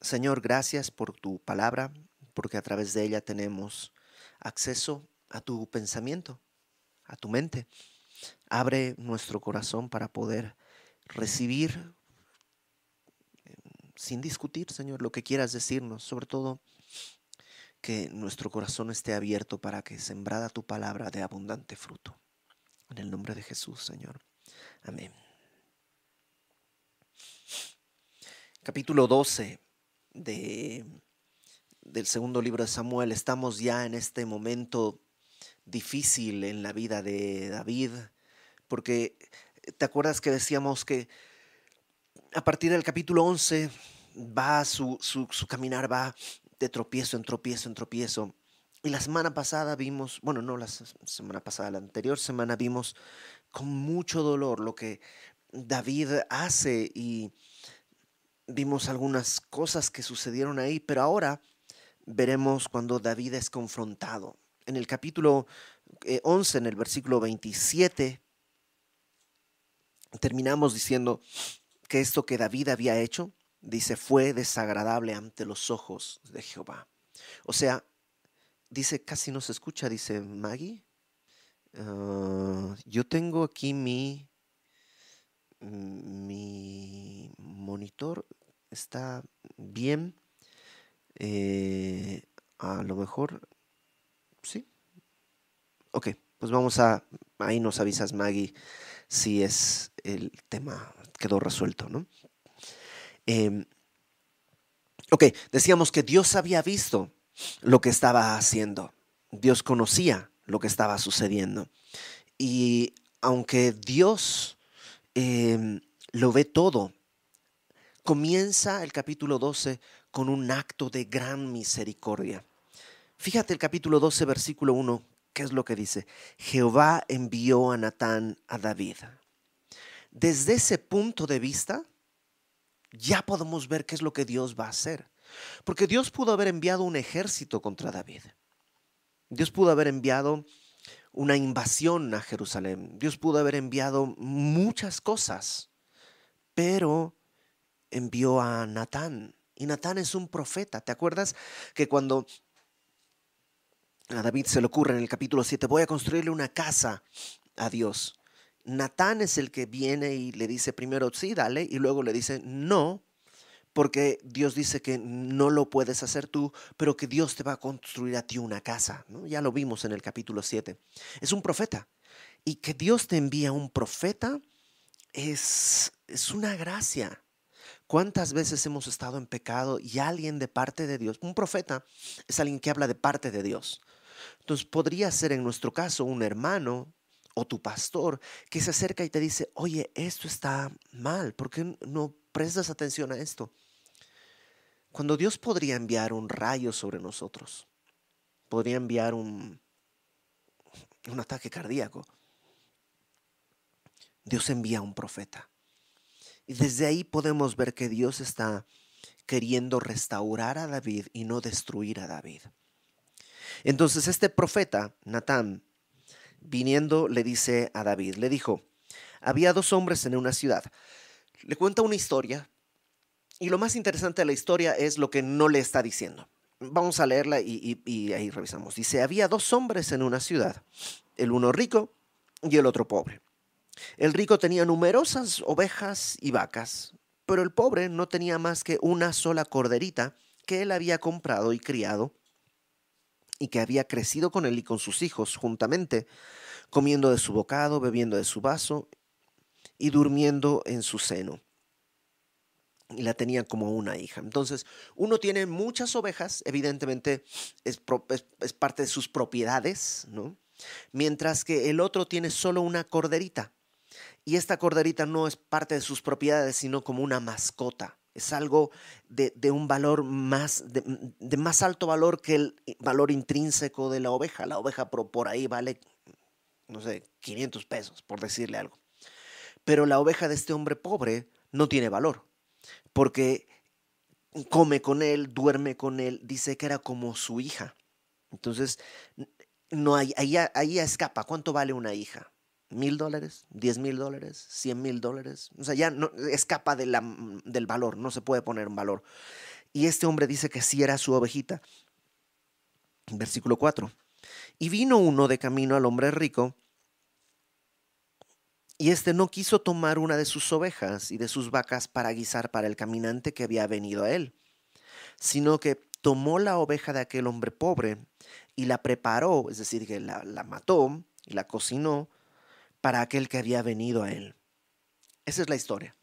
Señor, gracias por tu palabra, porque a través de ella tenemos acceso a tu pensamiento, a tu mente. Abre nuestro corazón para poder recibir sin discutir, Señor, lo que quieras decirnos, sobre todo que nuestro corazón esté abierto para que sembrada tu palabra de abundante fruto. En el nombre de Jesús, Señor. Amén. Capítulo 12 de, del segundo libro de Samuel. Estamos ya en este momento difícil en la vida de David, porque te acuerdas que decíamos que a partir del capítulo 11 va su, su, su caminar, va de tropiezo en tropiezo en tropiezo. Y la semana pasada vimos, bueno, no la semana pasada, la anterior semana vimos con mucho dolor lo que David hace y vimos algunas cosas que sucedieron ahí, pero ahora veremos cuando David es confrontado. En el capítulo 11, eh, en el versículo 27, terminamos diciendo que esto que David había hecho dice, fue desagradable ante los ojos de Jehová. O sea, dice, casi no se escucha, dice Maggie. Ah, yo tengo aquí mi, mi monitor, está bien. Eh, a lo mejor, sí. Ok, pues vamos a, ahí nos avisas Maggie si es el tema quedó resuelto, ¿no? Em, ok, decíamos que Dios había visto lo que estaba haciendo. Dios conocía lo que estaba sucediendo. Y aunque Dios em, lo ve todo, comienza el capítulo 12 con un acto de gran misericordia. Fíjate el capítulo 12, versículo 1, ¿qué es lo que dice? Jehová envió a Natán a David. Desde ese punto de vista, ya podemos ver qué es lo que Dios va a hacer. Porque Dios pudo haber enviado un ejército contra David. Dios pudo haber enviado una invasión a Jerusalén. Dios pudo haber enviado muchas cosas. Pero envió a Natán. Y Natán es un profeta. ¿Te acuerdas que cuando a David se le ocurre en el capítulo 7, voy a construirle una casa a Dios? Natán es el que viene y le dice primero, sí, dale, y luego le dice, no, porque Dios dice que no lo puedes hacer tú, pero que Dios te va a construir a ti una casa. ¿no? Ya lo vimos en el capítulo 7. Es un profeta. Y que Dios te envía un profeta es, es una gracia. ¿Cuántas veces hemos estado en pecado y alguien de parte de Dios, un profeta, es alguien que habla de parte de Dios? Entonces podría ser en nuestro caso un hermano, o tu pastor que se acerca y te dice, oye, esto está mal, ¿por qué no prestas atención a esto? Cuando Dios podría enviar un rayo sobre nosotros, podría enviar un, un ataque cardíaco, Dios envía un profeta. Y desde ahí podemos ver que Dios está queriendo restaurar a David y no destruir a David. Entonces este profeta, Natán, viniendo le dice a David, le dijo, había dos hombres en una ciudad. Le cuenta una historia y lo más interesante de la historia es lo que no le está diciendo. Vamos a leerla y, ahí revisamos. Dice, había dos hombres en una ciudad, el uno rico y el otro pobre. El rico tenía numerosas ovejas y vacas, pero el pobre no tenía más que una sola corderita que él había comprado y criado y que había crecido con él y con sus hijos juntamente, comiendo de su bocado, bebiendo de su vaso y durmiendo en su seno. Y la tenía como una hija. Entonces, uno tiene muchas ovejas, evidentemente es, parte de sus propiedades, ¿no? Mientras que el otro tiene solo una corderita. Y esta corderita no es parte de sus propiedades, sino como una mascota es algo de, un valor más, de, más alto valor que el valor intrínseco de la oveja. La oveja por, por ahí vale, no sé, 500 pesos, por decirle algo. Pero la oveja de este hombre pobre no tiene valor, porque come con él, duerme con él, dice que era como su hija. Entonces, no hay, ahí, ahí escapa. ¿Cuánto vale una hija? mil dólares, diez mil dólares, cien mil dólares. O sea, ya no, escapa del valor, no se puede poner un valor. Y este hombre dice que sí era su ovejita. Versículo 4. Y vino uno de camino al hombre rico, y éste no quiso tomar una de sus ovejas y de sus vacas para guisar para el caminante que había venido a él, sino que tomó la oveja de aquel hombre pobre y la preparó, es decir, que la, la mató y la cocinó para aquel que había venido a él. Esa es la historia.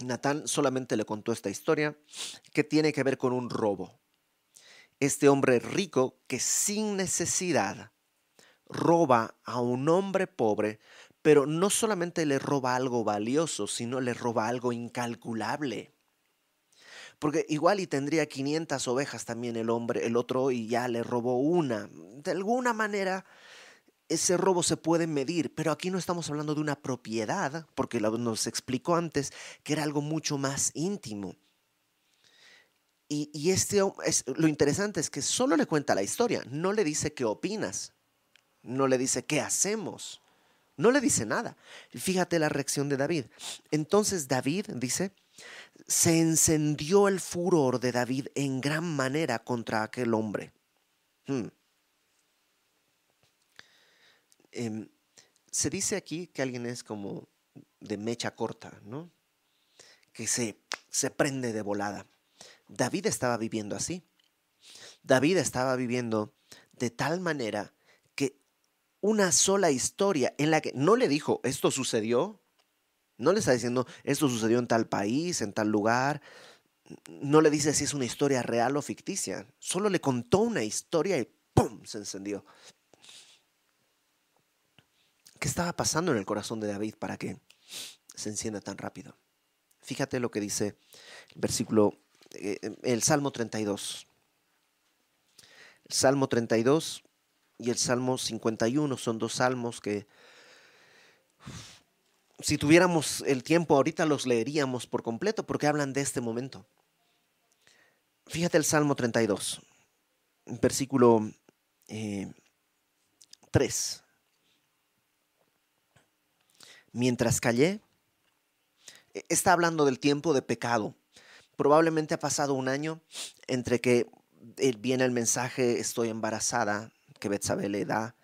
Natán solamente le contó esta historia que tiene que ver con un robo. Este hombre rico que sin necesidad roba a un hombre pobre, pero no solamente le roba algo valioso, sino le roba algo incalculable. Porque igual y tendría 500 ovejas también el hombre, el otro y ya le robó una. De alguna manera ese robo se puede medir, pero aquí no estamos hablando de una propiedad, porque nos explicó antes que era algo mucho más íntimo. Y, este, es, lo interesante es que solo le cuenta la historia, no le dice qué opinas, no le dice qué hacemos, no le dice nada. Fíjate la reacción de David. Entonces David dice, se encendió el furor de David en gran manera contra aquel hombre. Hmm. Em, se dice aquí que alguien es como de mecha corta, ¿no? Que se, se prende de volada. David estaba viviendo así. David estaba viviendo de tal manera una sola historia en la que no le dijo, esto sucedió, no le está diciendo, esto sucedió en tal país, en tal lugar, no le dice si es una historia real o ficticia, solo le contó una historia y ¡pum! se encendió. ¿Qué estaba pasando en el corazón de David para que se encienda tan rápido? Fíjate lo que dice el versículo, eh, el Salmo 32. El Salmo 32 y el Salmo 51 son dos salmos que si tuviéramos el tiempo ahorita los leeríamos por completo porque hablan de este momento. Fíjate el Salmo 32, versículo 3. Eh, mientras callé, e, está hablando del tiempo de pecado. Probablemente ha pasado un año entre que eh, viene el mensaje estoy embarazada que Betsabé le da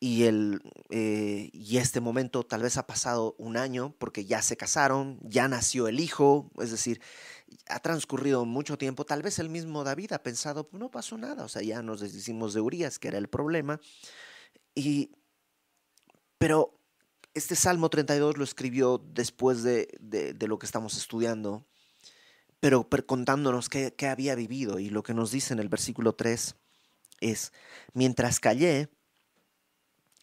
y, el, eh, y este momento tal vez ha pasado un año porque ya se casaron, ya nació el hijo, es decir, ha transcurrido mucho tiempo, tal vez el mismo David ha pensado, pues no pasó nada, o sea, ya nos deshicimos de Urias, que era el problema, y, pero este Salmo 32 lo escribió después de, lo que estamos estudiando, pero contándonos qué, qué había vivido. Y lo que nos dice en el versículo 3 es, mientras callé,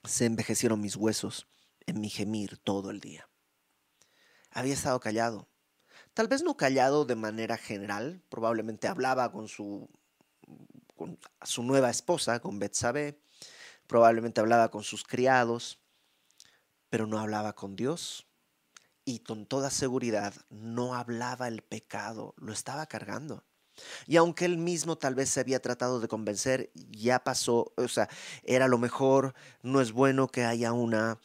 se envejecieron mis huesos en mi gemir todo el día. Había estado callado. Tal vez no callado de manera general, probablemente hablaba con su, con su nueva esposa, con Betsabé, probablemente hablaba con sus criados, pero no hablaba con Dios y con toda seguridad no hablaba el pecado, lo estaba cargando. Y aunque él mismo tal vez se había tratado de convencer, ya pasó, o sea, era lo mejor, no es bueno que haya una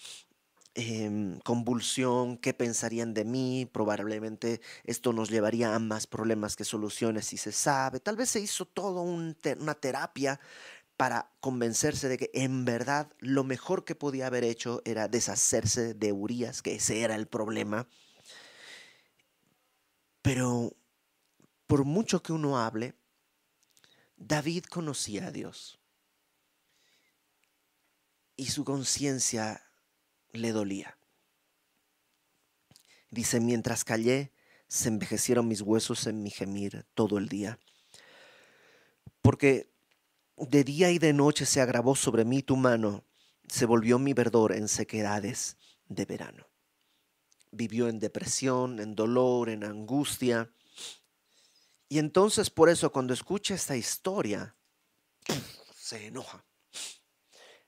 em, convulsión, qué pensarían de mí, probablemente esto nos llevaría a más problemas que soluciones si se sabe, tal vez se hizo todo una terapia para convencerse de que en verdad lo mejor que podía haber hecho era deshacerse de Urias, que ese era el problema. Pero por mucho que uno hable, David conocía a Dios y su conciencia le dolía. Dice, mientras callé, se envejecieron mis huesos en mi gemir todo el día. Porque de día y de noche se agravó sobre mí tu mano, se volvió mi verdor en sequedades de verano. Vivió en depresión, en dolor, en angustia. Y entonces por eso cuando escucha esta historia, se enoja.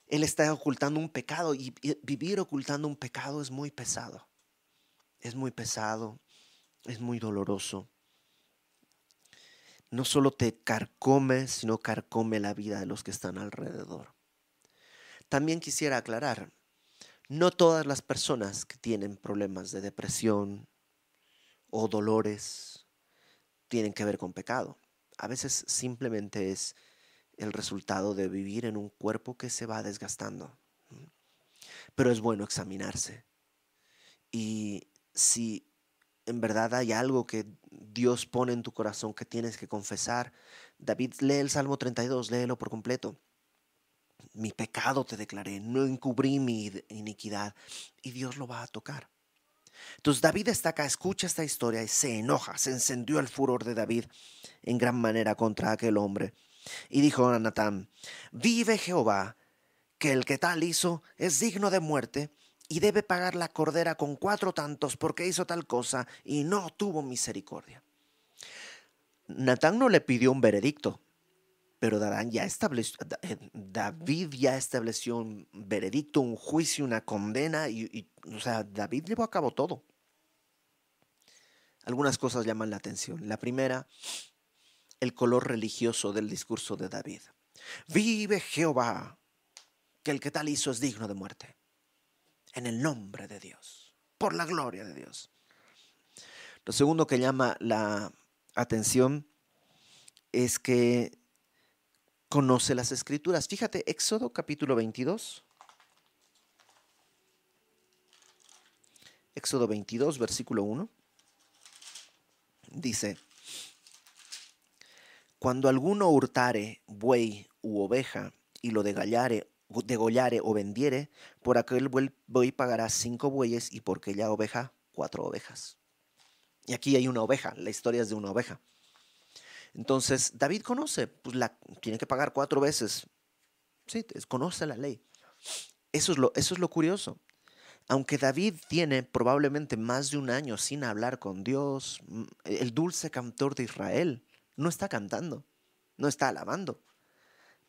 Él está ocultando un pecado y vivir ocultando un pecado es muy pesado. Es muy pesado, es muy doloroso no solo te carcome, sino carcome la vida de los que están alrededor. También quisiera aclarar, no todas las personas que tienen problemas de depresión o dolores tienen que ver con pecado. A veces simplemente es el resultado de vivir en un cuerpo que se va desgastando. Pero es bueno examinarse. Y si en verdad hay algo que Dios pone en tu corazón que tienes que confesar, David lee el Salmo 32, léelo por completo. Mi pecado te declaré, no encubrí mi iniquidad y Dios lo va a tocar. Entonces David está acá, escucha esta historia y se enoja, se encendió el furor de David en gran manera contra aquel hombre. Y dijo a Natán, vive Jehová, que el que tal hizo es digno de muerte y debe pagar la cordera con cuatro tantos porque hizo tal cosa y no tuvo misericordia. Natán no le pidió un veredicto, pero eh, David ya estableció un veredicto, un juicio, una condena, y, o sea, David llevó a cabo todo. Algunas cosas llaman la atención. La primera, el color religioso del discurso de David. Vive Jehová, que el que tal hizo es digno de muerte. En el nombre de Dios, por la gloria de Dios. Lo segundo que llama la atención es que conoce las escrituras. Fíjate, Éxodo capítulo 22. Éxodo 22, versículo 1. Dice, cuando alguno hurtare buey u oveja y lo degallare, degollare o vendiere, por aquel buey pagará cinco bueyes y por aquella oveja cuatro ovejas. Y aquí hay una oveja, la historia es de una oveja. Entonces, David conoce, pues la, tiene que pagar cuatro veces. Sí, conoce la ley. Eso es, lo, curioso. Aunque David tiene probablemente más de un año sin hablar con Dios, mm, el dulce cantor de Israel no está cantando, no está alabando.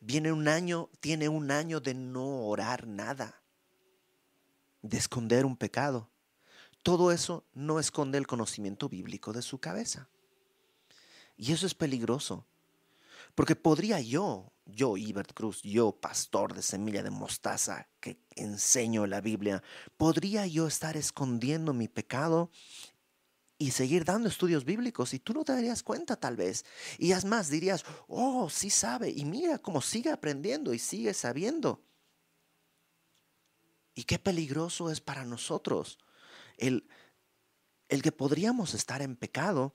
Viene un año, tiene un año de no orar nada, de esconder un pecado. Todo eso no esconde el conocimiento bíblico de su cabeza. Y eso es peligroso. Porque podría yo, yo, Ibert Cruz, yo, pastor de semilla de mostaza, que enseño la Biblia, podría yo estar escondiendo mi pecado y seguir dando estudios bíblicos y tú no te darías cuenta tal vez. Y es más, dirías, oh, sí sabe, y mira cómo sigue aprendiendo y sigue sabiendo. Y qué peligroso es para nosotros el, el que podríamos estar en pecado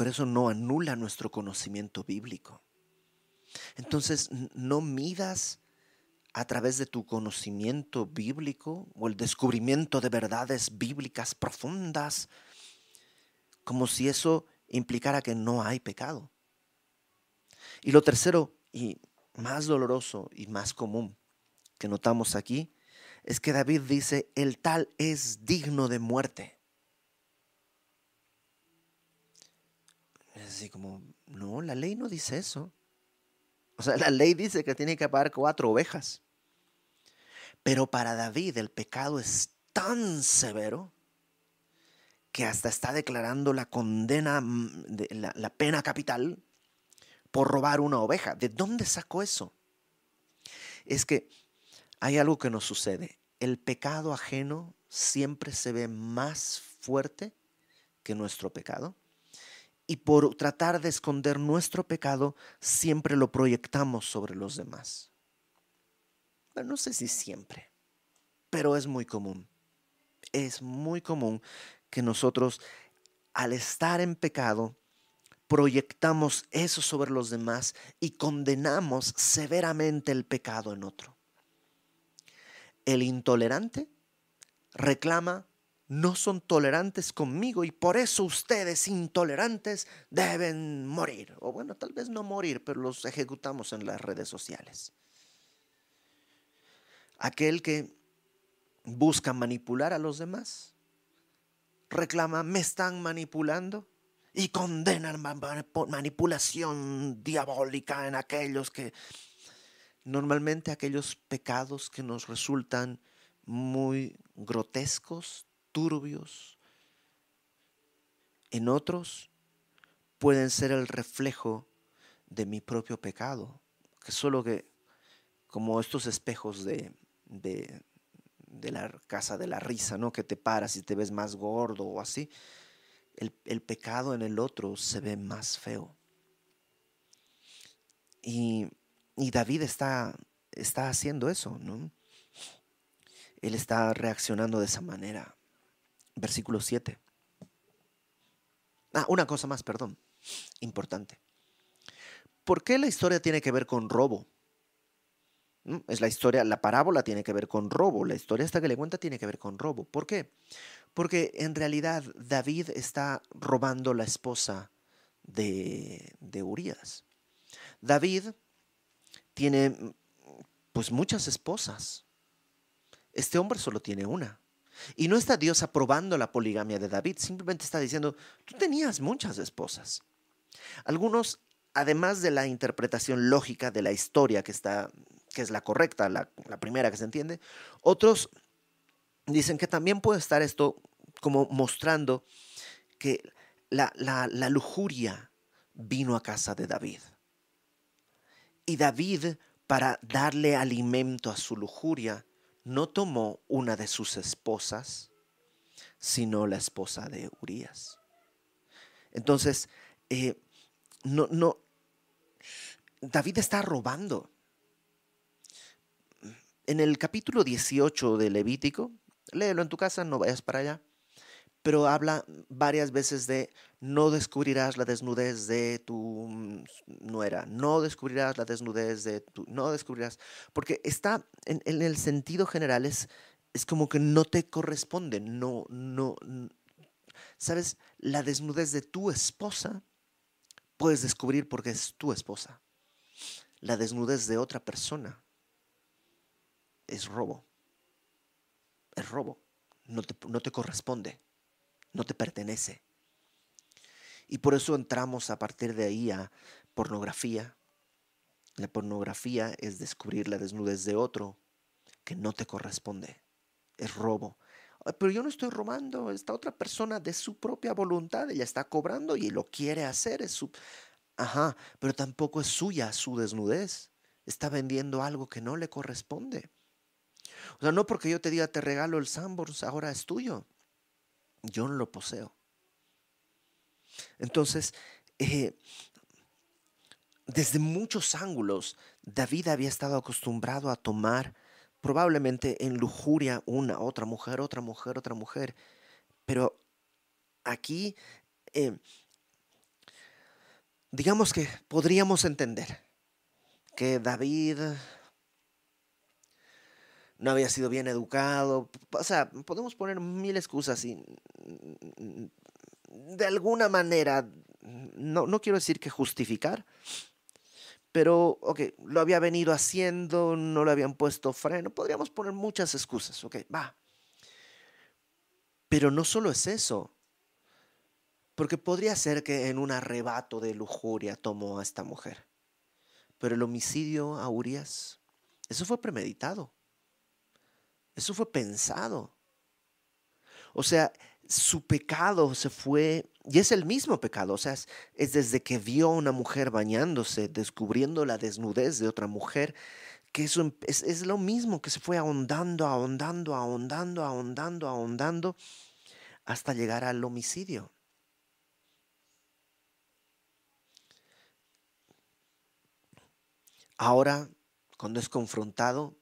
pero eso no anula nuestro conocimiento bíblico. Entonces, no midas a través de tu conocimiento bíblico o el descubrimiento de verdades bíblicas profundas, como si eso implicara que no hay pecado. Y lo tercero, y más doloroso y más común que notamos aquí, es que David dice, el tal es digno de muerte. Así como, no, la ley no dice eso. O sea, la ley dice que tiene que pagar cuatro ovejas. Pero para David el pecado es tan severo que hasta está declarando la condena, mm, la pena capital por robar una oveja. ¿De dónde sacó eso? Es que hay algo que nos sucede. El pecado ajeno siempre se ve más fuerte que nuestro pecado y por tratar de esconder nuestro pecado, siempre lo proyectamos sobre los demás. Bueno, no sé si siempre, pero es muy común. Es muy común que nosotros, al estar en pecado, proyectamos eso sobre los demás y condenamos severamente el pecado en otro. El intolerante reclama no son tolerantes conmigo y por eso ustedes intolerantes deben morir. O bueno, tal vez no morir, pero los ejecutamos en las redes sociales. Aquel que busca manipular a los demás, reclama, me están manipulando y condenan manipulación diabólica en aquellos que normalmente aquellos pecados que nos resultan muy grotescos, turbios, en otros pueden ser el reflejo de mi propio pecado, que solo que como estos espejos de, de, la casa de la risa, ¿no? Que te paras y te ves más gordo o así. el, pecado en el otro se ve más feo. Y, David está, está haciendo eso, ¿no? Él está reaccionando de esa manera. Versículo 7. Ah, una cosa más, perdón, importante. ¿Por qué la historia tiene que ver con robo? Es la historia, la parábola tiene que ver con robo, la historia esta que le cuenta tiene que ver con robo. ¿Por qué? Porque en realidad David está robando la esposa de, de Urias. David tiene pues muchas esposas. Este hombre solo tiene una. Y no está Dios aprobando la poligamia de David, simplemente está diciendo, tú tenías muchas esposas. Algunos, además de la interpretación lógica de la historia que está que es la correcta, la, primera que se entiende. Otros dicen que también puede estar esto como mostrando que la, la, lujuria vino a casa de David. Y David, para darle alimento a su lujuria, no tomó una de sus esposas, sino la esposa de Urias. Entonces, eh, no, no, David está robando en el capítulo 18 de Levítico, léelo en tu casa, no vayas para allá, pero habla varias veces de no descubrirás la desnudez de tu nuera, no descubrirás la desnudez de tu, no descubrirás, porque está en, el sentido general es, es como que no te corresponde, no, no, sabes, la desnudez de tu esposa puedes descubrir porque es tu esposa. La desnudez de otra persona es robo. Es robo. No te, no te corresponde. No te pertenece. Y por eso entramos a partir de ahí a pornografía. La pornografía es descubrir la desnudez de otro que no te corresponde. Es robo. Pero yo no estoy robando. Esta otra persona de su propia voluntad, ella está cobrando y lo quiere hacer. Es su... Ajá, pero tampoco es suya su desnudez. Está vendiendo algo que no le corresponde. O sea, no porque yo te diga te regalo el Sambors, ahora es tuyo. Yo no lo poseo. Entonces, eh, desde muchos ángulos, David había estado acostumbrado a tomar probablemente en lujuria una, otra mujer, otra mujer, otra mujer. Pero aquí, eh, digamos que podríamos entender que David no había sido bien educado. O sea, podemos poner mil excusas y de alguna manera, no, no quiero decir que justificar, pero, ok, lo había venido haciendo, no le habían puesto freno, podríamos poner muchas excusas, ok, va. Pero no solo es eso, porque podría ser que en un arrebato de lujuria tomó a esta mujer, pero el homicidio a Urias, eso fue premeditado. Eso fue pensado. O sea, su pecado se fue, y es el mismo pecado, o sea, es, desde que vio a una mujer bañándose, descubriendo la desnudez de otra mujer, que eso es, es lo mismo que se fue ahondando, ahondando, ahondando, ahondando, ahondando, hasta llegar al homicidio. Ahora, cuando es confrontado,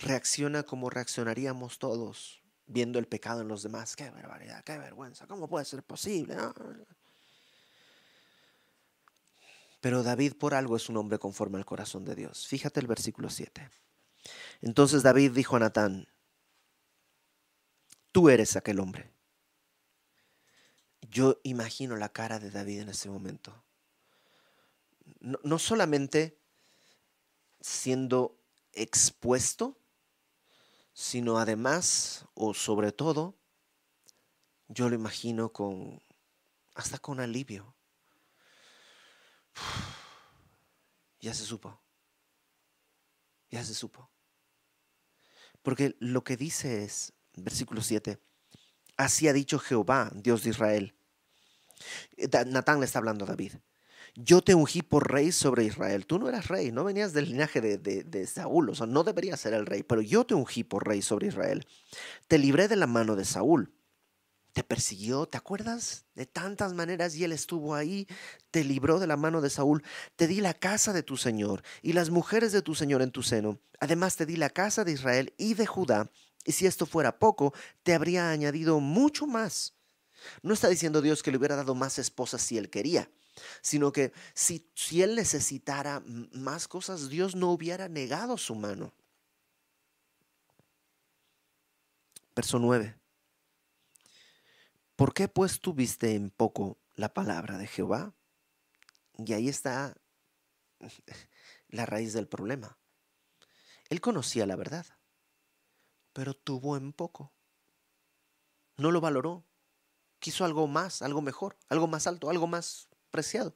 reacciona como reaccionaríamos todos viendo el pecado en los demás. Qué barbaridad, qué vergüenza, ¿cómo puede ser posible? Pero David por algo es un hombre conforme al corazón de Dios. Fíjate el versículo 7. Entonces David dijo a Natán, tú eres aquel hombre. Yo imagino la cara de David en ese momento. No, no solamente siendo expuesto sino además o sobre todo, yo lo imagino con, hasta con alivio. ya se supo, ya se supo. Porque lo que dice es, versículo 7, así ha dicho Jehová, Dios de Israel. Natán le está hablando a David yo te ungí por rey sobre Israel. Tú no eras rey, no venías del linaje de, Saúl, o sea, no deberías ser el rey, pero yo te ungí por rey sobre Israel. Te libré de la mano de Saúl. te persiguió, ¿te acuerdas? De tantas maneras y él estuvo ahí, te libró de la mano de Saúl, te di la casa de tu Señor y las mujeres de tu Señor en tu seno. Además te di la casa de Israel y de Judá, y si esto fuera poco, te habría añadido mucho más. No está diciendo Dios que le hubiera dado más esposas si él quería, sino que si, si él necesitara más cosas, Dios no hubiera negado su mano. Verso 9. ¿Por qué pues tuviste en poco la palabra de Jehová? Y ahí está la raíz del problema. Él conocía la verdad, pero tuvo en poco. No lo valoró. Quiso algo más, algo mejor, algo más alto, algo más preciado.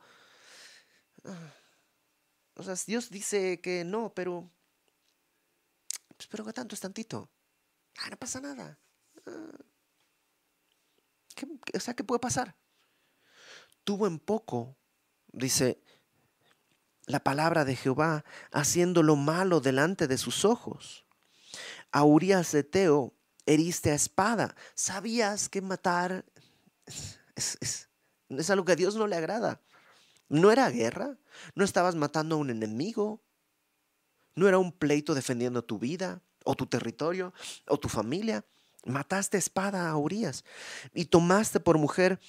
O sea, Dios dice que no, pero... Pues, pero que tanto es tantito. Ah, no pasa nada. Ah, ¿Qué, o sea, ¿qué puede pasar? Tuvo en poco, dice la palabra de Jehová, haciendo lo malo delante de sus ojos. A Urias de Teo heriste a espada. ¿Sabías que matar es, es algo que a Dios no le agrada? No era guerra, no estabas matando a un enemigo, no era un pleito defendiendo tu vida o tu territorio o tu familia. Mataste espada a Urias y tomaste por mujer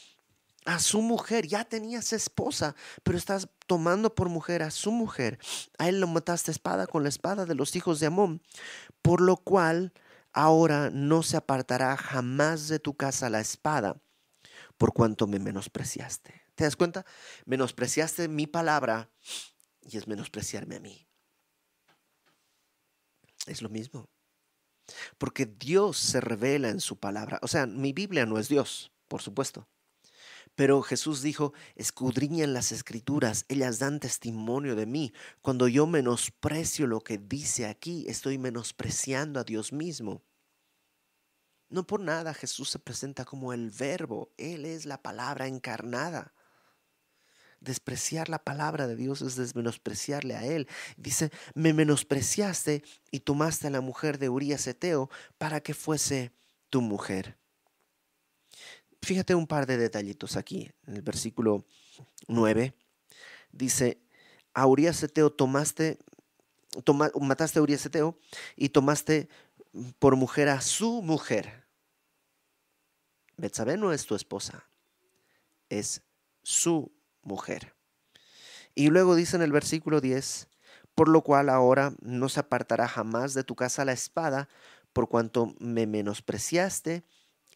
a su mujer. Ya tenías esposa, pero estás tomando por mujer a su mujer. A él lo mataste espada con la espada de los hijos de Amón, por lo cual ahora no se apartará jamás de tu casa la espada, por cuanto me menospreciaste. ¿Te das cuenta? Menospreciaste mi palabra y es menospreciarme a mí. Es lo mismo. Porque Dios se revela en su palabra. O sea, mi Biblia no es Dios, por supuesto. Pero Jesús dijo, escudriñan las escrituras, ellas dan testimonio de mí. Cuando yo menosprecio lo que dice aquí, estoy menospreciando a Dios mismo. No por nada Jesús se presenta como el verbo, Él es la palabra encarnada. Despreciar la palabra de Dios es desmenospreciarle a Él. Dice, me menospreciaste y tomaste a la mujer de Urias Eteo para que fuese tu mujer. Fíjate un par de detallitos aquí. En el versículo 9 dice, a Urias Eteo tomaste, mataste a Urias Eteo y tomaste por mujer a su mujer. Betsabé no es tu esposa, es su mujer. Y luego dice en el versículo 10, por lo cual ahora no se apartará jamás de tu casa la espada, por cuanto me menospreciaste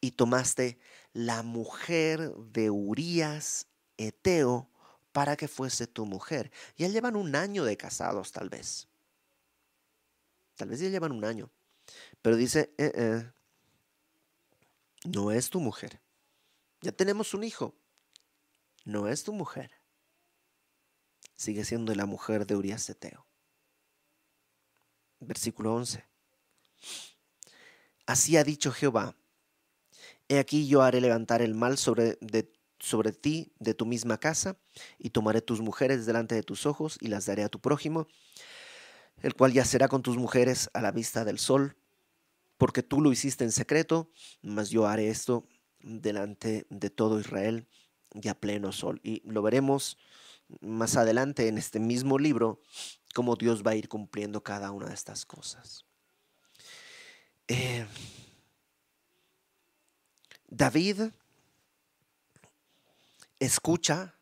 y tomaste la mujer de Urías Eteo para que fuese tu mujer. Ya llevan un año de casados, tal vez. Tal vez ya llevan un año. Pero dice, eh, eh, no es tu mujer. Ya tenemos un hijo no es tu mujer. Sigue siendo la mujer de Urias Eteo. Versículo 11. Así ha dicho Jehová, he aquí yo haré levantar el mal sobre, sobre ti de tu misma casa, y tomaré tus mujeres delante de tus ojos, y las daré a tu prójimo, el cual yacerá con tus mujeres a la vista del sol, porque tú lo hiciste en secreto, mas yo haré esto delante de todo Israel y a pleno sol. Y lo veremos más adelante en este mismo libro, cómo Dios va a ir cumpliendo cada una de estas cosas. Eh, David escucha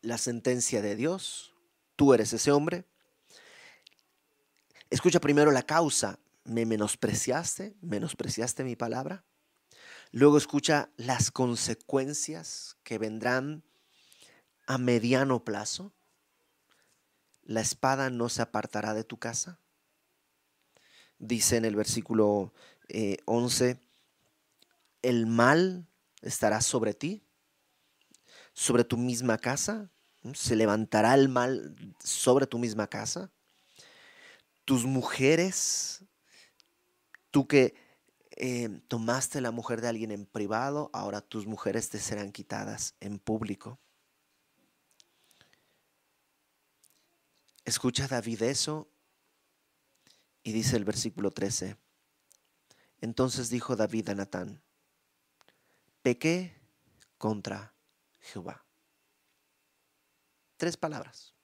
la sentencia de Dios, tú eres ese hombre. Escucha primero la causa, me menospreciaste, menospreciaste mi palabra. Luego escucha las consecuencias que vendrán a mediano plazo. La espada no se apartará de tu casa. Dice en el versículo 11, eh, el mal estará sobre ti, sobre tu misma casa. Se levantará el mal sobre tu misma casa. Tus mujeres, tú que eh, tomaste la mujer de alguien en privado, ahora tus mujeres te serán quitadas en público. Escucha David eso y dice el versículo 13. Entonces dijo David a Natán, pequé contra Jehová. Tres palabras.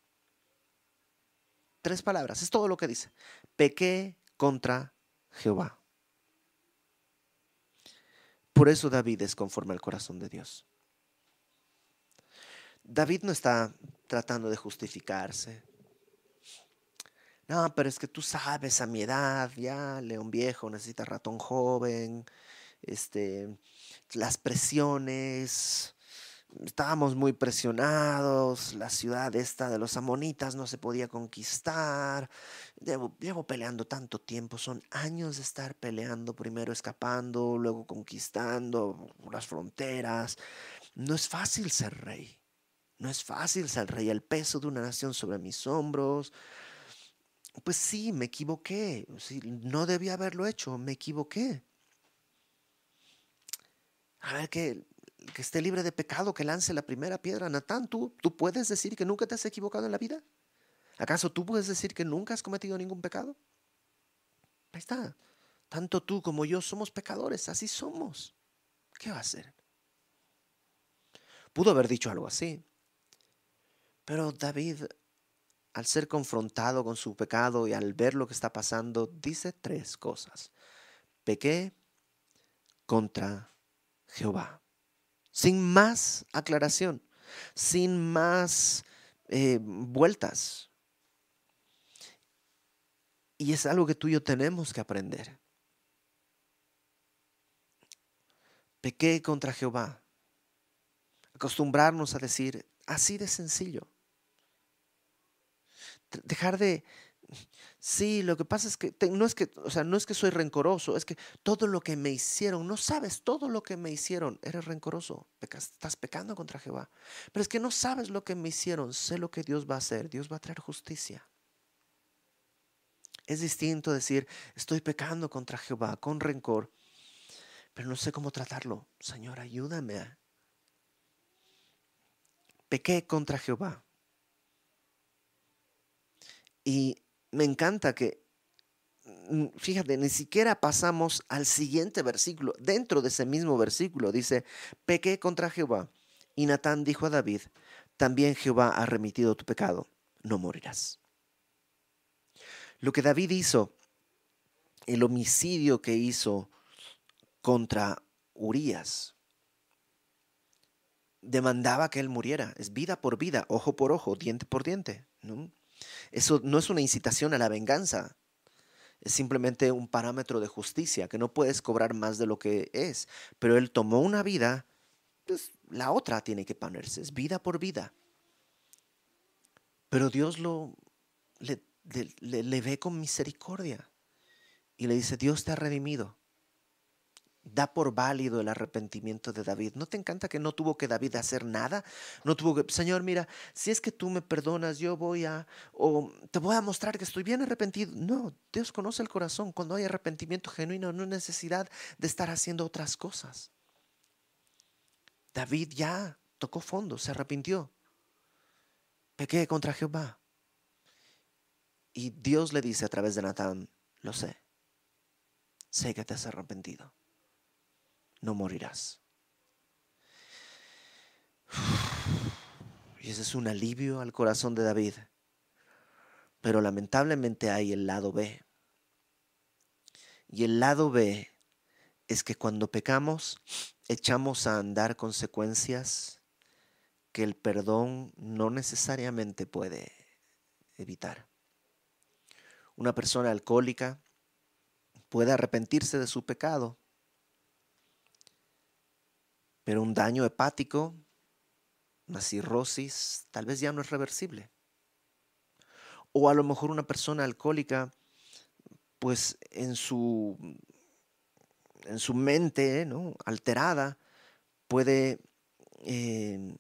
Tres palabras, es todo lo que dice. Pequé contra Jehová. Por eso David es conforme al corazón de Dios. David no está tratando de justificarse. No, pero es que tú sabes, a mi edad, ya, león viejo necesita ratón joven, este, las presiones, estábamos muy presionados, la ciudad esta de los amonitas no se podía conquistar, llevo, llevo, peleando tanto tiempo, son años de estar peleando, primero escapando, luego conquistando las fronteras, no es fácil ser rey, no es fácil ser rey, el peso de una nación sobre mis hombros, pues sí, me equivoqué, no debía haberlo hecho, me equivoqué. A ver, que, que esté libre de pecado, que lance la primera piedra. Natán, ¿tú, ¿tú puedes decir que nunca te has equivocado en la vida? ¿Acaso tú puedes decir que nunca has cometido ningún pecado? Ahí está. Tanto tú como yo somos pecadores, así somos. ¿Qué va a hacer? Pudo haber dicho algo así. Pero David, al ser confrontado con su pecado y al ver lo que está pasando, dice tres cosas. Pequé contra Jehová. Sin más aclaración, sin más eh, vueltas. Y es algo que tú y yo tenemos que aprender. Pequé contra Jehová. Acostumbrarnos a decir así de sencillo. Dejar de, Sí, lo que pasa es que no es que, o sea, no es que soy rencoroso, es que todo lo que me hicieron, no sabes todo lo que me hicieron, eres rencoroso, estás pecando contra Jehová. Pero es que no sabes lo que me hicieron, sé lo que Dios va a hacer, Dios va a traer justicia. Es distinto decir, estoy pecando contra Jehová con rencor, pero no sé cómo tratarlo. Señor, ayúdame. Pequé contra Jehová. Y me encanta que, mm, fíjate, ni siquiera pasamos al siguiente versículo. Dentro de ese mismo versículo dice, pequé contra Jehová. Y Natán dijo a David, también Jehová ha remitido tu pecado, no morirás. Lo que David hizo, el homicidio que hizo contra Urías, demandaba que él muriera. Es vida por vida, ojo por ojo, diente por diente. ¿no? Eso no es una incitación a la venganza. Es simplemente un parámetro de justicia, que no puedes cobrar más de lo que es. Pero él tomó una vida, pues la otra tiene que ponerse, es vida por vida. Pero Dios lo le, le ve con misericordia y le dice, Dios te ha redimido da por válido el arrepentimiento de David. ¿No te encanta que no tuvo que David hacer nada? No tuvo que, Señor, mira, si es que tú me perdonas, yo voy a, o te voy a mostrar que estoy bien arrepentido. No, Dios conoce el corazón. Cuando hay arrepentimiento genuino, no hay necesidad de estar haciendo otras cosas. David ya tocó fondo, se arrepintió. Pequé contra Jehová. Y Dios le dice a través de Natán, lo sé, sé que te has arrepentido no morirás. Y ese es un alivio al corazón de David. Pero lamentablemente hay el lado B. Y el lado B es que cuando pecamos echamos a andar consecuencias que el perdón no necesariamente puede evitar. Una persona alcohólica puede arrepentirse de su pecado, pero un daño hepático, una cirrosis, tal vez ya no es reversible. O a lo mejor una persona alcohólica, pues en su, en su mente ¿no? alterada, puede eh,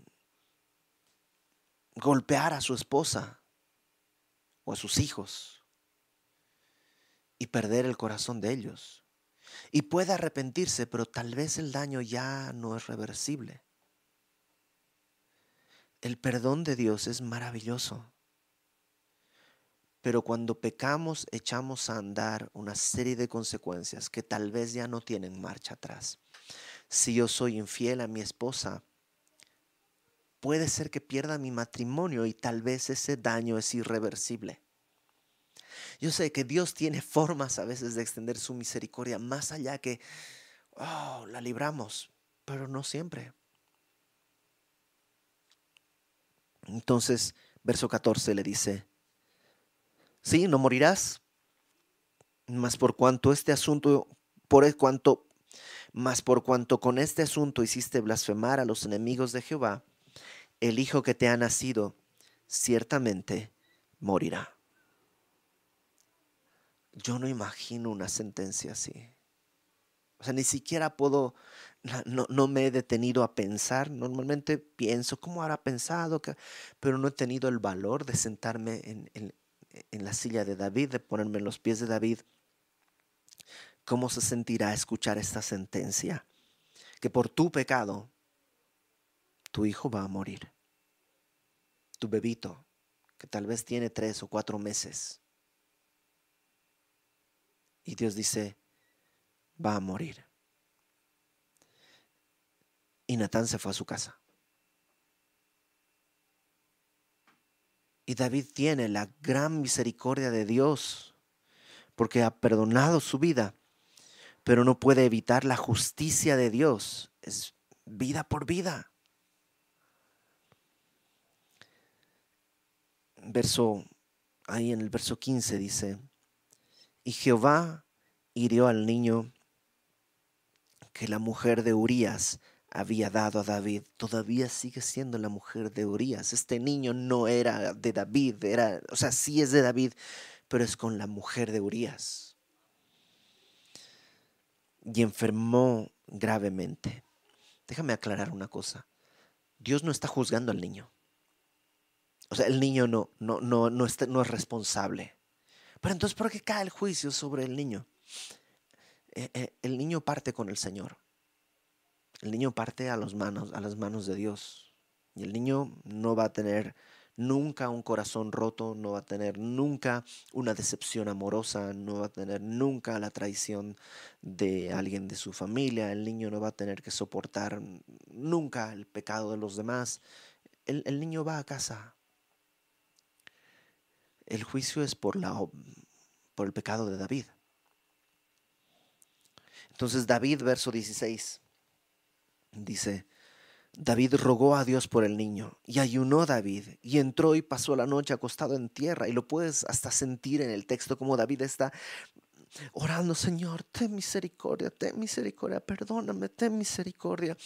golpear a su esposa o a sus hijos y perder el corazón de ellos y puede arrepentirse, pero tal vez el daño ya no es reversible. El perdón de Dios es maravilloso. Pero cuando pecamos echamos a andar una serie de consecuencias que tal vez ya no tienen marcha atrás. si yo soy infiel a mi esposa, puede ser que pierda mi matrimonio y tal vez ese daño es irreversible. Yo sé que Dios tiene formas a veces de extender su misericordia más allá que, oh, la libramos, pero no siempre. Entonces, verso 14 le dice, sí, no morirás, mas por cuanto este asunto, por cuanto, mas por cuanto con este asunto hiciste blasfemar a los enemigos de Jehová, el hijo que te ha nacido ciertamente morirá. Yo no imagino una sentencia así. O sea, ni siquiera puedo, no, me he detenido a pensar. Normalmente pienso, ¿cómo habrá pensado? Pero no he tenido el valor de sentarme en, en la silla de David, de ponerme en los pies de David. ¿Cómo se sentirá escuchar esta sentencia? Que por tu pecado, tu hijo va a morir. Tu bebito, que tal vez tiene tres o cuatro meses y Dios dice, va a morir. Y Natán se fue a su casa. Y David tiene la gran misericordia de Dios porque ha perdonado su vida, pero no puede evitar la justicia de Dios. Es vida por vida. Verso, ahí en el verso 15 dice, y Jehová hirió al niño que la mujer de Urías había dado a David. Todavía sigue siendo la mujer de Urías. Este niño no era de David, era, o sea, sí es de David, pero es con la mujer de Urías. Y enfermó gravemente. Déjame aclarar una cosa. Dios no está juzgando al niño. O sea, el niño no, no, no, no, no es responsable. Pero entonces, ¿por qué cae el juicio sobre el niño? Eh, eh, el niño parte con el Señor. El niño parte a, manos, a las manos de Dios. Y el niño no va a tener nunca un corazón roto, no va a tener nunca una decepción amorosa, no va a tener nunca la traición de alguien de su familia, el niño no va a tener que soportar nunca el pecado de los demás. el niño va a casa el juicio es por, la, por el pecado de David. Entonces David, verso 16, dice, David rogó a Dios por el niño y ayunó David y entró y pasó la noche acostado en tierra y lo puedes hasta sentir en el texto como David está orando, Señor, ten misericordia, ten misericordia, perdóname, ten misericordia.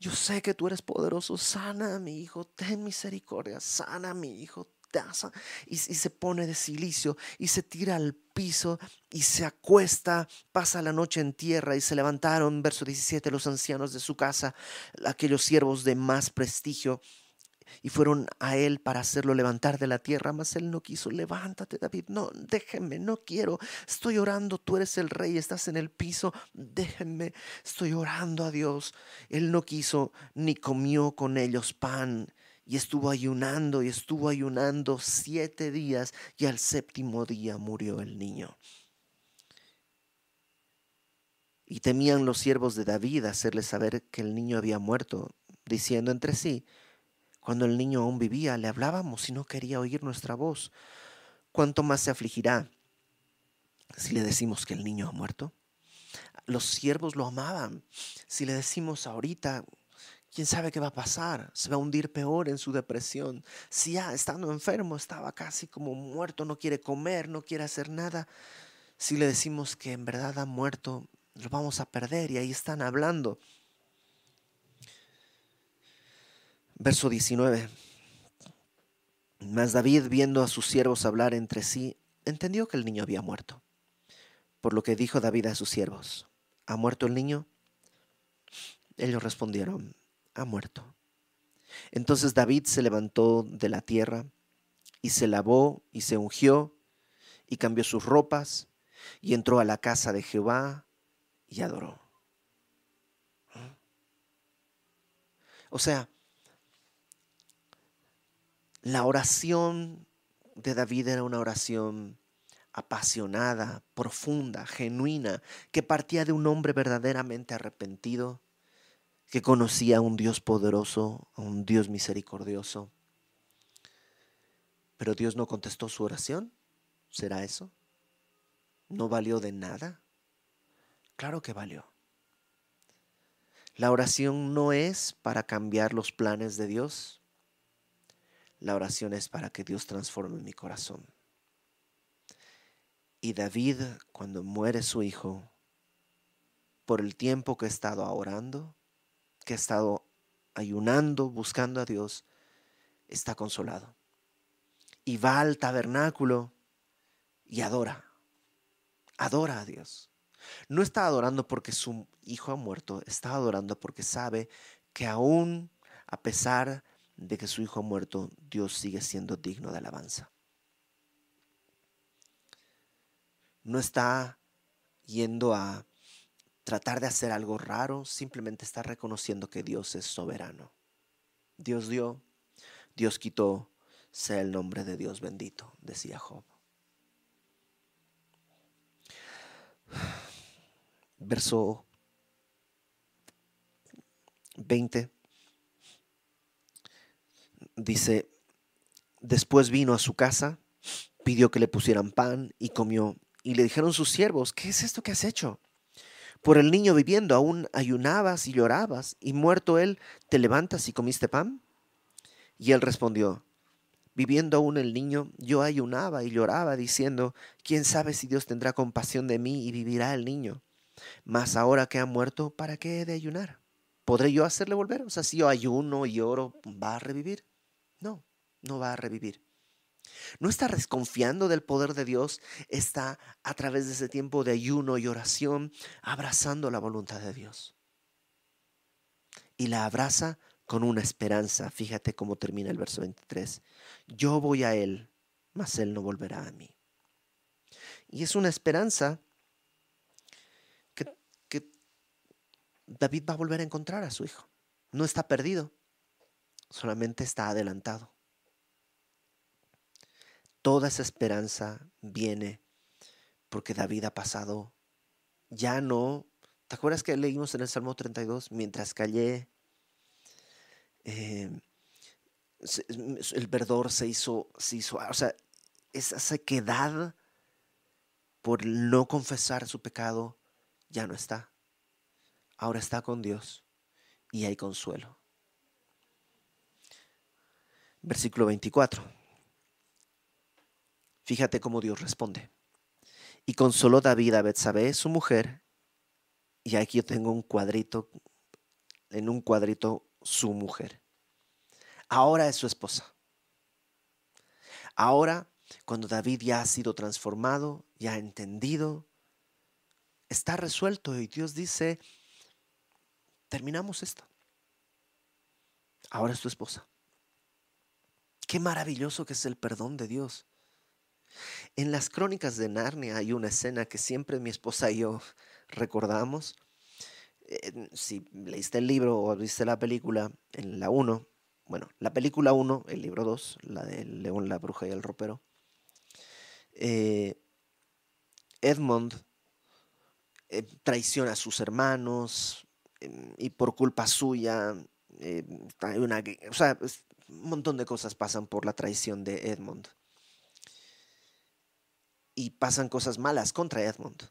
Yo sé que tú eres poderoso, sana a mi hijo, ten misericordia, sana a mi hijo, y, se pone de silicio y se tira al piso y se acuesta, pasa la noche en tierra y se levantaron, verso 17, los ancianos de su casa, aquellos siervos de más prestigio, y fueron a él para hacerlo levantar de la tierra, mas él no quiso. Levántate, David, no, déjenme, no quiero. Estoy orando, tú eres el rey, estás en el piso, déjenme, estoy orando a Dios. Él no quiso ni comió con ellos pan y estuvo ayunando y estuvo ayunando siete días y al séptimo día murió el niño. Y temían los siervos de David hacerle saber que el niño había muerto, diciendo entre sí, cuando el niño aún vivía, le hablábamos y no quería oír nuestra voz. ¿Cuánto más se afligirá si le decimos que el niño ha muerto? Los siervos lo amaban. Si le decimos ahorita, ¿Quién sabe qué va a pasar? Se va a hundir peor en su depresión. Si ya estando enfermo estaba casi como muerto, no quiere comer, no quiere hacer nada. Si le decimos que en verdad ha muerto, lo vamos a perder y ahí están hablando. Verso 19. Mas David, viendo a sus siervos hablar entre sí, entendió que el niño había muerto. Por lo que dijo David a sus siervos, ¿ha muerto el niño? Ellos respondieron, ha muerto. Entonces David se levantó de la tierra y se lavó y se ungió y cambió sus ropas y entró a la casa de Jehová y adoró. O sea, la oración de David era una oración apasionada, profunda, genuina, que partía de un hombre verdaderamente arrepentido que conocía a un Dios poderoso, a un Dios misericordioso. Pero Dios no contestó su oración. ¿Será eso? ¿No valió de nada? Claro que valió. La oración no es para cambiar los planes de Dios. La oración es para que Dios transforme mi corazón. Y David, cuando muere su hijo, por el tiempo que ha estado orando, que ha estado ayunando, buscando a Dios, está consolado. Y va al tabernáculo y adora. Adora a Dios. No está adorando porque su hijo ha muerto, está adorando porque sabe que aún a pesar de que su hijo ha muerto, Dios sigue siendo digno de alabanza. no está yendo a tratar de hacer algo raro, simplemente está reconociendo que Dios es soberano. Dios dio, Dios quitó, sea el nombre de Dios bendito, decía Job. Verso 20 dice, después vino a su casa, pidió que le pusieran pan y comió y le dijeron sus siervos, ¿qué es esto que has hecho? Por el niño viviendo aún ayunabas y llorabas, y muerto él, ¿te levantas y comiste pan? Y él respondió, viviendo aún el niño, yo ayunaba y lloraba, diciendo, ¿quién sabe si Dios tendrá compasión de mí y vivirá el niño? Mas ahora que ha muerto, ¿para qué he de ayunar? ¿Podré yo hacerle volver? O sea, si yo ayuno y lloro, ¿va a revivir? No, no va a revivir. No está desconfiando del poder de Dios, está a través de ese tiempo de ayuno y oración abrazando la voluntad de Dios. Y la abraza con una esperanza. Fíjate cómo termina el verso 23. Yo voy a Él, mas Él no volverá a mí. Y es una esperanza que, que David va a volver a encontrar a su hijo. No está perdido, solamente está adelantado. Toda esa esperanza viene porque David ha pasado, ya no, ¿te acuerdas que leímos en el Salmo 32? Mientras callé, eh, el verdor se hizo, se hizo, o sea, esa sequedad por no confesar su pecado ya no está. Ahora está con Dios y hay consuelo. Versículo 24. Fíjate cómo Dios responde. Y consoló David a Betsabé, su mujer, y aquí yo tengo un cuadrito, en un cuadrito su mujer. Ahora es su esposa. Ahora, cuando David ya ha sido transformado, ya ha entendido, está resuelto y Dios dice, terminamos esto. Ahora es tu esposa. Qué maravilloso que es el perdón de Dios. En las crónicas de Narnia hay una escena que siempre mi esposa y yo recordamos. si leíste el libro o viste la película, en la 1, bueno, la película 1, el libro 2, la del león, la bruja y el ropero, eh, Edmund eh, traiciona a sus hermanos em, y por culpa suya, eh, hay una, o sea, un montón de cosas pasan por la traición de Edmund y pasan cosas malas contra Edmund.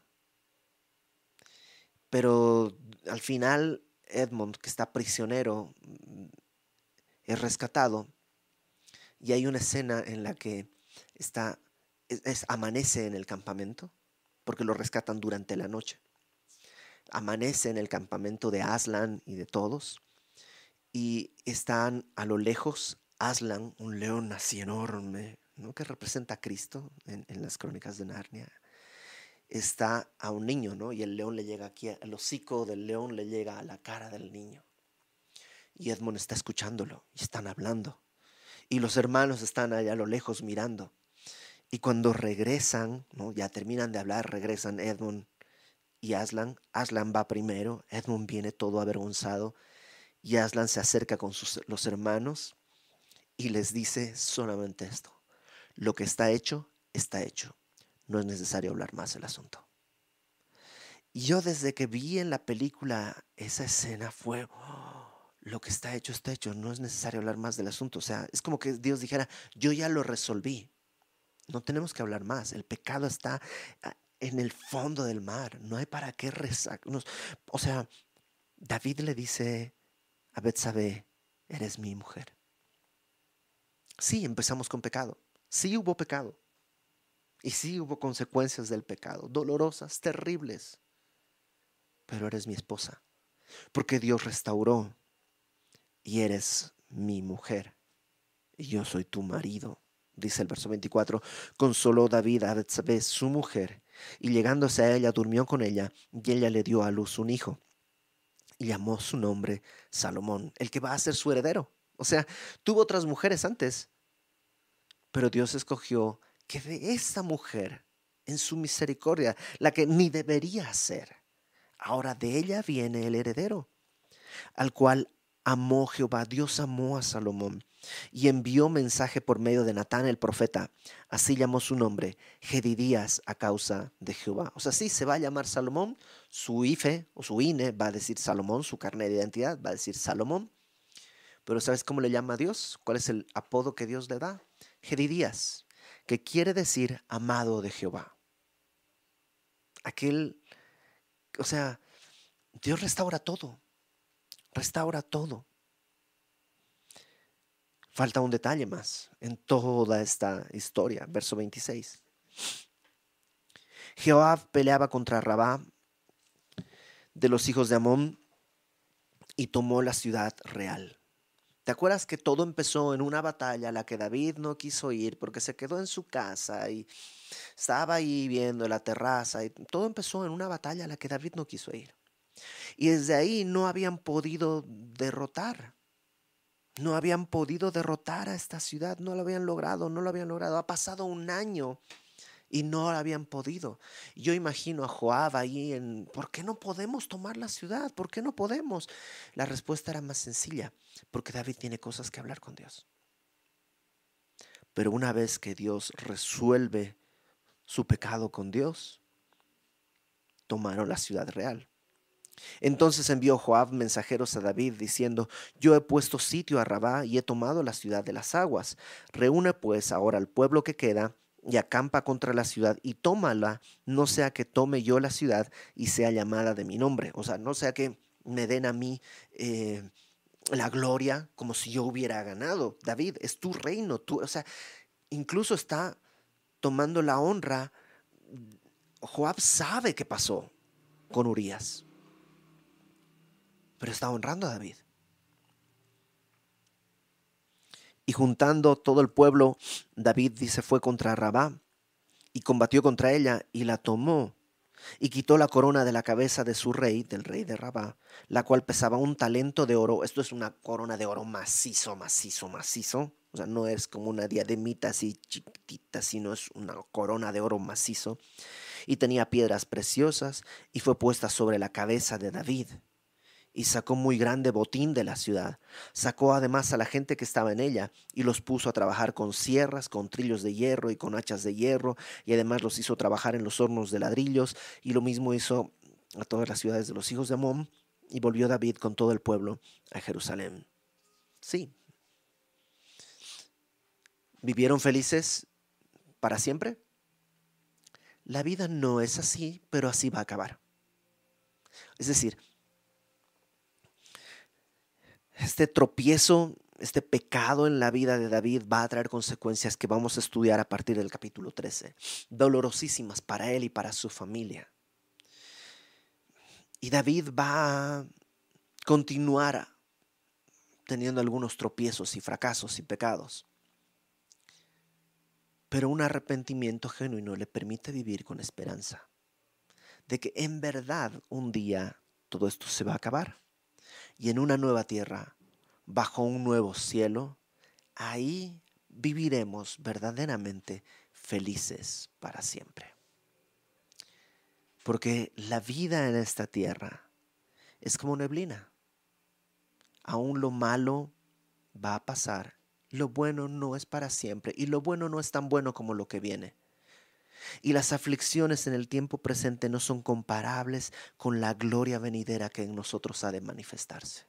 Pero al final Edmund, que está prisionero, mm, es rescatado y hay una escena en la que está, es, amanece en el campamento, porque lo rescatan durante la noche. Amanece en el campamento de Aslan y de todos, y están a lo lejos Aslan, un león así enorme, que representa a Cristo en, las crónicas de Narnia, está a un niño, ¿no? Y el león le llega aquí, el hocico del león le llega a la cara del niño. Y Edmund está escuchándolo y están hablando. Y los hermanos están allá a lo lejos mirando. Y cuando regresan, ¿no? ya terminan de hablar, regresan Edmund y Aslan. Aslan va primero, Edmund viene todo avergonzado y Aslan se acerca con sus, los hermanos y les dice solamente esto. Lo que está hecho, está hecho. No es necesario hablar más del asunto. Y yo desde que vi en la película esa escena fue, "Oh, lo que está hecho está hecho, no es necesario hablar más del asunto. O sea, es como que Dios dijera, yo ya lo resolví, no tenemos que hablar más, el pecado está ah, en el fondo del mar, no hay para qué rezar. O sea, David le dice a Betsabé, eres mi mujer. Sí, empezamos con pecado, sí hubo pecado, y sí hubo consecuencias del pecado, dolorosas, terribles, pero eres mi esposa, porque Dios restauró y eres mi mujer, y yo soy tu marido. Dice el verso 24, consoló David a Betsabé, su mujer, y llegándose a ella durmió con ella, y ella le dio a luz un hijo, y llamó su nombre Salomón, el que va a ser su heredero. O sea, tuvo otras mujeres antes, pero Dios escogió que de esa mujer, en su misericordia, la que ni debería ser, ahora de ella viene el heredero, al cual amó Jehová, Dios amó a Salomón y envió mensaje por medio de Natán el profeta. Así llamó su nombre, Gedidías, a causa de Jehová. O sea, sí, se va a llamar Salomón, su IFE o su INE va a decir Salomón, su carne de identidad va a decir Salomón. Pero ¿sabes cómo le llama a Dios? ¿Cuál es el apodo que Dios le da? Gedidías, que quiere decir amado de Jehová. Aquel, o sea, Dios restaura todo, restaura todo. Falta un detalle más en toda esta historia, verso 26. Jehová peleaba contra Rabá de los hijos de Amón y tomó la ciudad real. ¿Te acuerdas que todo empezó en una batalla a la que David no quiso ir porque se quedó en su casa y estaba ahí viendo la terraza y todo empezó en una batalla a la que David no quiso ir? Y desde ahí no habían podido derrotar. No habían podido derrotar a esta ciudad, no lo habían logrado, no lo habían logrado. Ha pasado un año y no habían podido. Yo imagino a Joab ahí en, ¿por qué no podemos tomar la ciudad? ¿Por qué no podemos? La respuesta era más sencilla, porque David tiene cosas que hablar con Dios. Pero una vez que Dios resuelve su pecado con Dios, tomaron la ciudad real. Entonces envió Joab mensajeros a David diciendo, yo he puesto sitio a Rabá y he tomado la ciudad de las aguas. Reúne pues ahora al pueblo que queda y acampa contra la ciudad y tómala, no sea que tome yo la ciudad y sea llamada de mi nombre. O sea, no sea que me den a mí eh, la gloria como si yo hubiera ganado. David, es tu reino, tú, o sea, incluso está tomando la honra. Joab sabe qué pasó con Urias, pero está honrando a David. Y juntando todo el pueblo, David dice fue contra Rabá y combatió contra ella y la tomó y quitó la corona de la cabeza de su rey, del rey de Rabá, la cual pesaba un talento de oro. Esto es una corona de oro macizo, macizo, macizo. O sea, no es como una diademita así chiquitita, sino es una corona de oro macizo. Y tenía piedras preciosas y fue puesta sobre la cabeza de David y sacó muy grande botín de la ciudad. Sacó además a la gente que estaba en ella y los puso a trabajar con sierras, con trillos de hierro y con hachas de hierro, y además los hizo trabajar en los hornos de ladrillos, y lo mismo hizo a todas las ciudades de los hijos de Amón, y volvió David con todo el pueblo a Jerusalén. Sí. ¿Vivieron felices para siempre? La vida no es así, pero así va a acabar. Es decir, este tropiezo, este pecado en la vida de David va a traer consecuencias que vamos a estudiar a partir del capítulo 13, dolorosísimas para él y para su familia. Y David va a continuar teniendo algunos tropiezos y fracasos y pecados. Pero un arrepentimiento genuino le permite vivir con esperanza de que en verdad un día todo esto se va a acabar y en una nueva tierra, bajo un nuevo cielo, ahí viviremos verdaderamente felices para siempre. Porque la vida en esta tierra es como neblina. Aún lo malo va a pasar. Lo bueno no es para siempre y lo bueno no es tan bueno como lo que viene. Y las aflicciones en el tiempo presente no son comparables con la gloria venidera que en nosotros ha de manifestarse.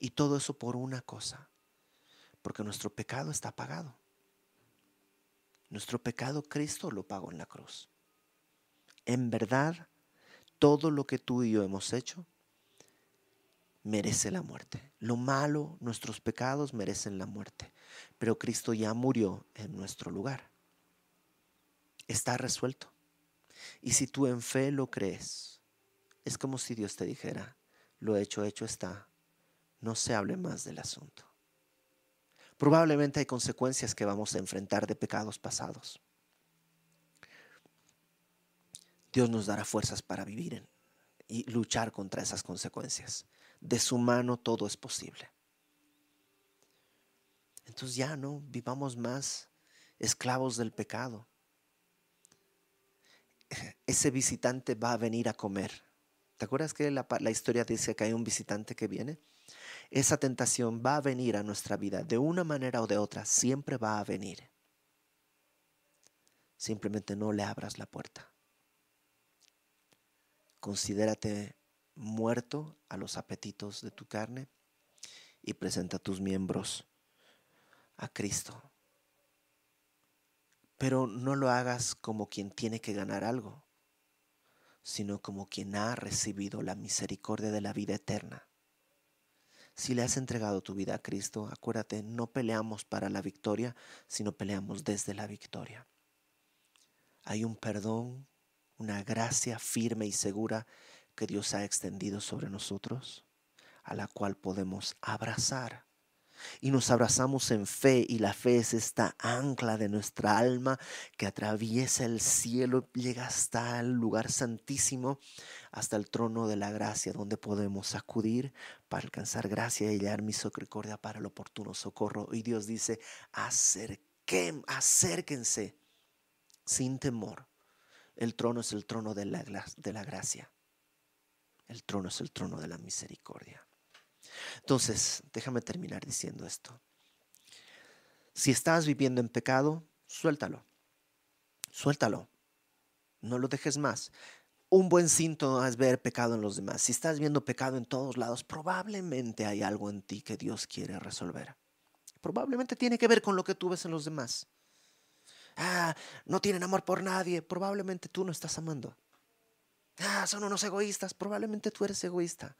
Y todo eso por una cosa, porque nuestro pecado está pagado. Nuestro pecado Cristo lo pagó en la cruz. En verdad, todo lo que tú y yo hemos hecho merece la muerte. Lo malo, nuestros pecados merecen la muerte. Pero Cristo ya murió en nuestro lugar. Está resuelto. Y si tú en fe lo crees, es como si Dios te dijera, lo hecho, hecho está. No se hable más del asunto. Probablemente hay consecuencias que vamos a enfrentar de pecados pasados. Dios nos dará fuerzas para vivir y luchar contra esas consecuencias. De su mano todo es posible. Entonces ya no vivamos más esclavos del pecado. Ese visitante va a venir a comer. ¿Te acuerdas que la, historia dice que hay un visitante que viene? esa tentación va a venir a nuestra vida de una manera o de otra, siempre va a venir. Simplemente no le abras la puerta. Considérate muerto a los apetitos de tu carne y presenta tus miembros a Cristo. Pero no lo hagas como quien tiene que ganar algo, sino como quien ha recibido la misericordia de la vida eterna si le has entregado tu vida a Cristo, acuérdate, no peleamos para la victoria, sino peleamos desde la victoria. Hay un perdón, una gracia firme y segura que Dios ha extendido sobre nosotros, a la cual podemos abrazar y nos abrazamos en fe y la fe es esta ancla de nuestra alma que atraviesa el cielo, llega hasta el lugar santísimo, hasta el trono de la gracia donde podemos acudir para alcanzar gracia y hallar misericordia para el oportuno socorro. Y Dios dice, acerquen, acérquense sin temor. El trono es el trono de la, de la gracia. El trono es el trono de la misericordia. Entonces, déjame terminar diciendo esto. Si estás viviendo en pecado, suéltalo. Suéltalo. No lo dejes más. Un buen síntoma es ver pecado en los demás. Si estás viendo pecado en todos lados, probablemente hay algo en ti que Dios quiere resolver. Probablemente tiene que ver con lo que tú ves en los demás. Ah, no tienen amor por nadie. Probablemente tú no estás amando. Ah, son unos egoístas. Probablemente tú eres egoísta.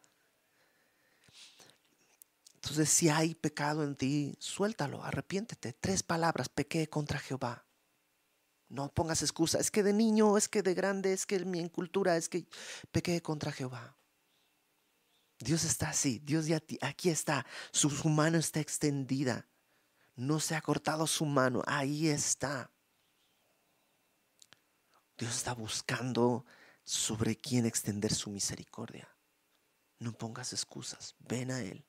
Entonces, si hay pecado en ti, suéltalo, arrepiéntete. Tres palabras, pequé contra Jehová. No pongas excusa, es que de niño, es que de grande, es que mi incultura, es que pequé contra Jehová. Dios está así, Dios ya aquí está, su, su mano está extendida. No se ha cortado su mano, ahí está. Dios está buscando sobre quién extender su misericordia. No pongas excusas, ven a Él.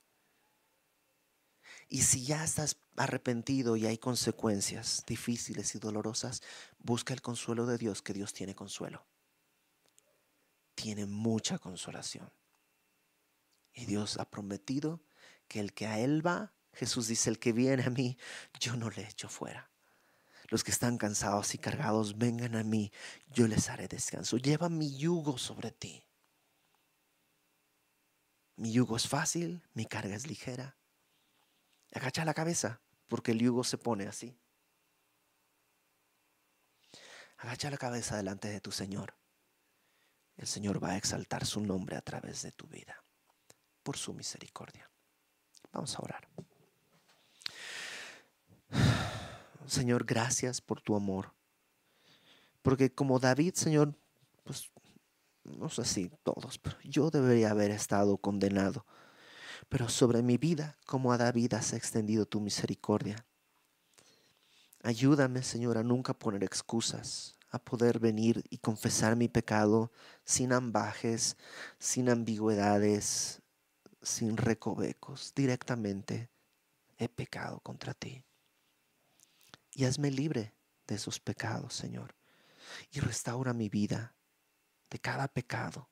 Y si ya estás arrepentido y hay consecuencias difíciles y dolorosas, busca el consuelo de Dios, que Dios tiene consuelo. Tiene mucha consolación. Y Dios ha prometido que el que a Él va, Jesús dice, el que viene a mí, yo no le echo fuera. Los que están cansados y cargados, vengan a mí, yo les haré descanso. Lleva mi yugo sobre ti. Mi yugo es fácil, mi carga es ligera. Agacha la cabeza, porque el yugo se pone así. Agacha la cabeza delante de tu Señor. El Señor va a exaltar su nombre a través de tu vida, por su misericordia. Vamos a orar. Señor, gracias por tu amor. Porque como David, Señor, pues no sé si todos, pero yo debería haber estado condenado pero sobre mi vida, como a David, has extendido tu misericordia. Ayúdame, Señor, a nunca poner excusas, a poder venir y confesar mi pecado sin ambajes, sin ambigüedades, sin recovecos. Directamente he pecado contra ti. Y hazme libre de esos pecados, Señor. Y restaura mi vida de cada pecado.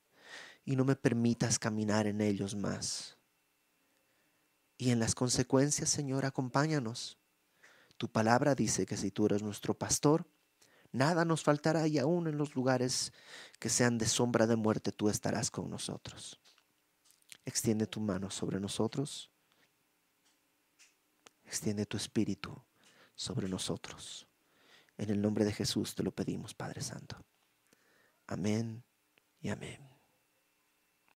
Y no me permitas caminar en ellos más. Y en las consecuencias, Señor, acompáñanos. Tu palabra dice que si tú eres nuestro pastor, nada nos faltará y aún en los lugares que sean de sombra de muerte, tú estarás con nosotros. Extiende tu mano sobre nosotros. Extiende tu espíritu sobre nosotros. En el nombre de Jesús te lo pedimos, Padre Santo. Amén y amén.